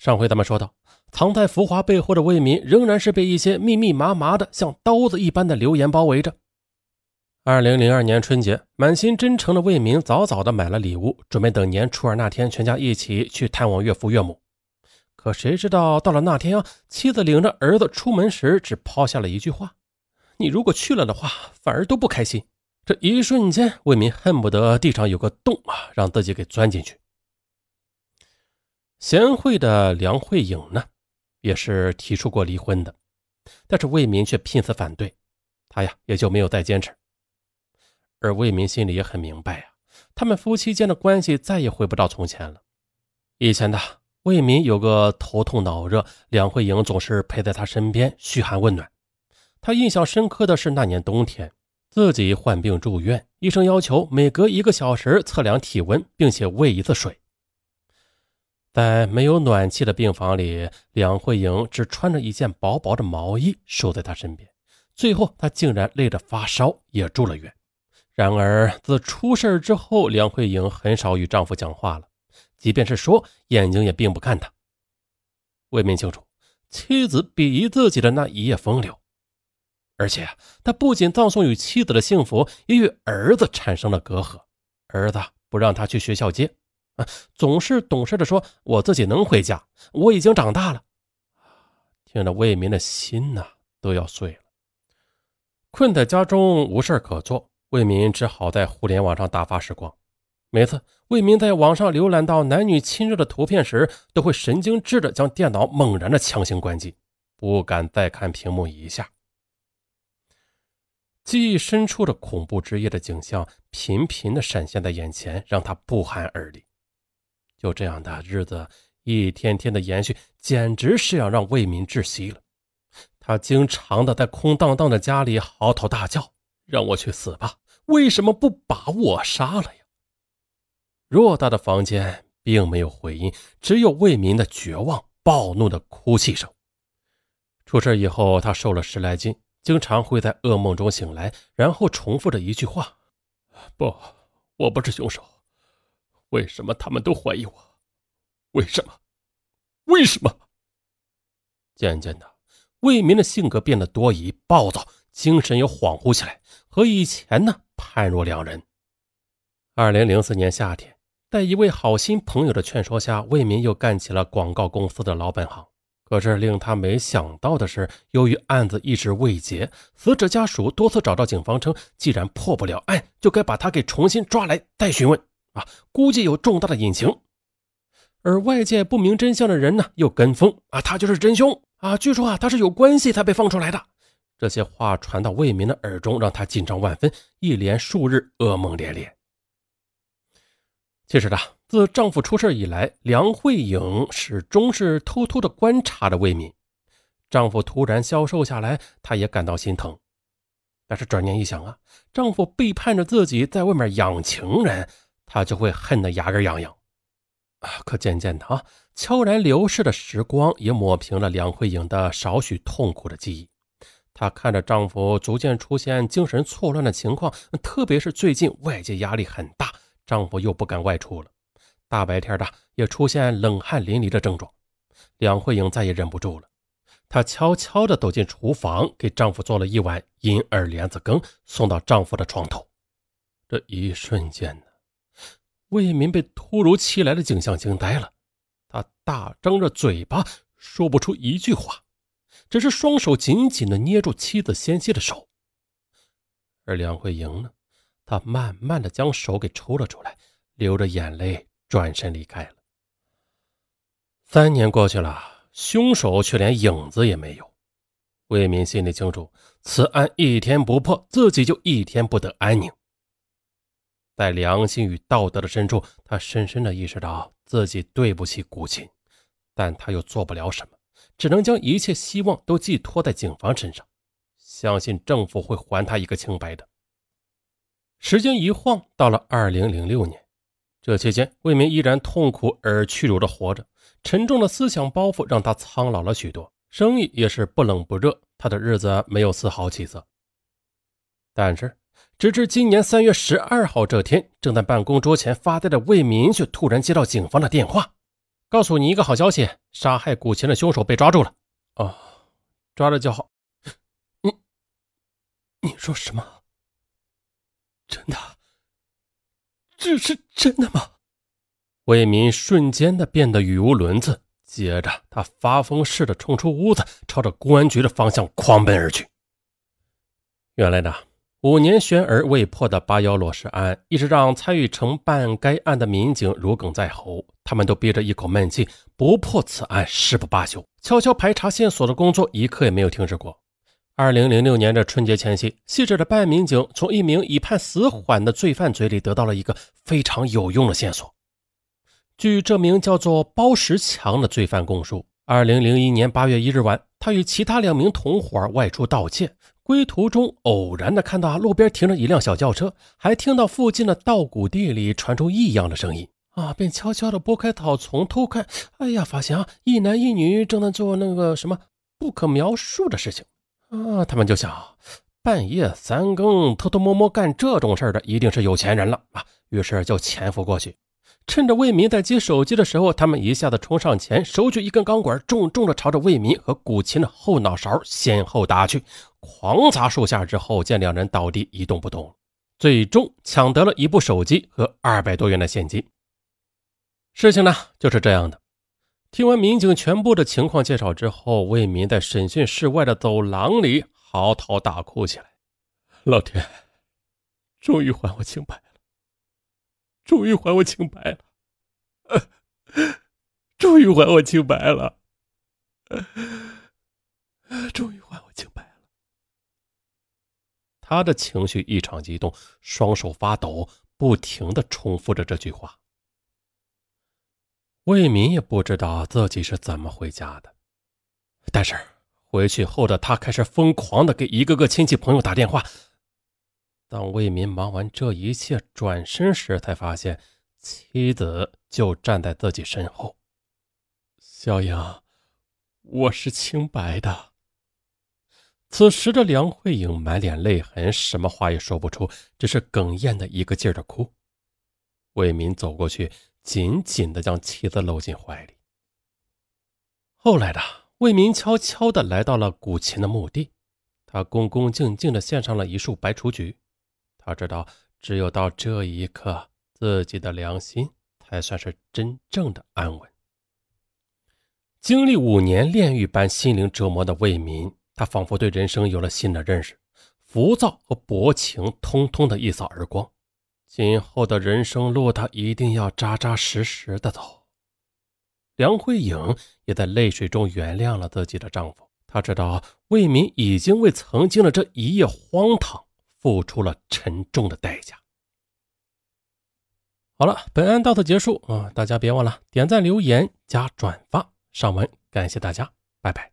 上回咱们说到，藏在浮华背后的魏民仍然是被一些密密麻麻的像刀子一般的流言包围着。二零零二年春节，满心真诚的魏民早早的买了礼物，准备等年初二那天全家一起去探望岳父岳母。可谁知道到了那天啊，妻子领着儿子出门时，只抛下了一句话：“你如果去了的话，反而都不开心。”这一瞬间，魏民恨不得地上有个洞啊，让自己给钻进去。贤惠的梁慧颖呢，也是提出过离婚的，但是魏民却拼死反对，他呀也就没有再坚持。而魏民心里也很明白呀，他们夫妻间的关系再也回不到从前了。以前的。魏民有个头痛脑热，梁慧颖总是陪在他身边嘘寒问暖。他印象深刻的是那年冬天，自己患病住院，医生要求每隔一个小时测量体温，并且喂一次水。在没有暖气的病房里，梁慧颖只穿着一件薄薄的毛衣守在他身边。最后，她竟然累得发烧，也住了院。然而，自出事之后，梁慧颖很少与丈夫讲话了。即便是说，眼睛也并不看他。魏明清楚，妻子鄙夷自己的那一夜风流，而且他不仅葬送与妻子的幸福，也与儿子产生了隔阂。儿子不让他去学校接，总是懂事的说：“我自己能回家，我已经长大了。”听着，魏民的心呐都要碎了。困在家中无事可做，魏民只好在互联网上打发时光。每次魏民在网上浏览到男女亲热的图片时，都会神经质的将电脑猛然的强行关机，不敢再看屏幕一下。记忆深处的恐怖之夜的景象频频的闪现在眼前，让他不寒而栗。就这样的日子一天天的延续，简直是要让魏民窒息了。他经常的在空荡荡的家里嚎啕大叫：“让我去死吧！为什么不把我杀了呀？”偌大的房间并没有回音，只有魏民的绝望、暴怒的哭泣声。出事以后，他瘦了十来斤，经常会在噩梦中醒来，然后重复着一句话：“不，我不是凶手。为什么他们都怀疑我？为什么？为什么？”渐渐的，魏民的性格变得多疑、暴躁，精神也恍惚起来，和以前呢判若两人。二零零四年夏天。在一位好心朋友的劝说下，魏民又干起了广告公司的老本行。可是令他没想到的是，由于案子一直未结，死者家属多次找到警方称，既然破不了案，就该把他给重新抓来再询问。啊，估计有重大的隐情。而外界不明真相的人呢，又跟风啊，他就是真凶啊！据说啊，他是有关系才被放出来的。这些话传到魏民的耳中，让他紧张万分，一连数日噩梦连连。其实呢，自丈夫出事以来，梁慧颖始终是偷偷的观察着魏民。丈夫突然消瘦下来，她也感到心疼。但是转念一想啊，丈夫背叛着自己，在外面养情人，她就会恨得牙根痒痒。啊，可渐渐的啊，悄然流逝的时光也抹平了梁慧颖的少许痛苦的记忆。她看着丈夫逐渐出现精神错乱的情况，特别是最近外界压力很大。丈夫又不敢外出了，大白天的也出现冷汗淋漓的症状。梁慧颖再也忍不住了，她悄悄地走进厨房，给丈夫做了一碗银耳莲子羹，送到丈夫的床头。这一瞬间呢，魏民被突如其来的景象惊呆了，他大张着嘴巴说不出一句话，只是双手紧紧地捏住妻子纤细的手。而梁慧莹呢？她慢慢的将手给抽了出来，流着眼泪转身离开了。三年过去了，凶手却连影子也没有。魏民心里清楚，此案一天不破，自己就一天不得安宁。在良心与道德的深处，他深深的意识到自己对不起古琴，但他又做不了什么，只能将一切希望都寄托在警方身上，相信政府会还他一个清白的。时间一晃到了二零零六年，这期间魏明依然痛苦而屈辱的活着，沉重的思想包袱让他苍老了许多，生意也是不冷不热，他的日子没有丝毫起色。但是，直至今年三月十二号这天，正在办公桌前发呆的魏民却突然接到警方的电话，告诉你一个好消息，杀害古琴的凶手被抓住了。哦，抓了就好。你，你说什么？真的？这是真的吗？魏民瞬间的变得语无伦次，接着他发疯似的冲出屋子，朝着公安局的方向狂奔而去。原来呢？五年悬而未破的八幺落尸案，一直让参与承办该案的民警如鲠在喉。他们都憋着一口闷气，不破此案誓不罢休。悄悄排查线索的工作一刻也没有停止过。二零零六年的春节前夕，细致的办案民警从一名已判死缓的罪犯嘴里得到了一个非常有用的线索。据这名叫做包石强的罪犯供述，二零零一年八月一日晚，他与其他两名同伙外出盗窃。归途中，偶然的看到路边停着一辆小轿车，还听到附近的稻谷地里传出异样的声音啊，便悄悄的拨开草丛偷看。哎呀，发现啊，一男一女正在做那个什么不可描述的事情啊！他们就想，半夜三更偷偷摸摸干这种事的，一定是有钱人了啊！于是就潜伏过去。趁着魏民在接手机的时候，他们一下子冲上前，手举一根钢管，重重的朝着魏民和古琴的后脑勺先后打去，狂砸数下之后，见两人倒地一动不动，最终抢得了一部手机和二百多元的现金。事情呢就是这样的。听完民警全部的情况介绍之后，魏民在审讯室外的走廊里嚎啕大哭起来：“老天，终于还我清白了！”终于还我清白了，终于还我清白了。他的情绪异常激动，双手发抖，不停的重复着这句话。魏民也不知道自己是怎么回家的，但是回去后的他开始疯狂的给一个个亲戚朋友打电话。当魏民忙完这一切，转身时，才发现妻子就站在自己身后。小英，我是清白的。此时的梁慧颖满脸泪痕，什么话也说不出，只是哽咽的一个劲儿的哭。魏民走过去，紧紧的将妻子搂进怀里。后来的魏民悄悄的来到了古琴的墓地，他恭恭敬敬的献上了一束白雏菊。他知道，只有到这一刻，自己的良心才算是真正的安稳。经历五年炼狱般心灵折磨的魏民，他仿佛对人生有了新的认识，浮躁和薄情通通的一扫而光。今后的人生路，他一定要扎扎实实的走。梁慧颖也在泪水中原谅了自己的丈夫。她知道，魏民已经为曾经的这一夜荒唐。付出了沉重的代价。好了，本案到此结束啊！大家别忘了点赞、留言、加转发、上文，感谢大家，拜拜。